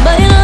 But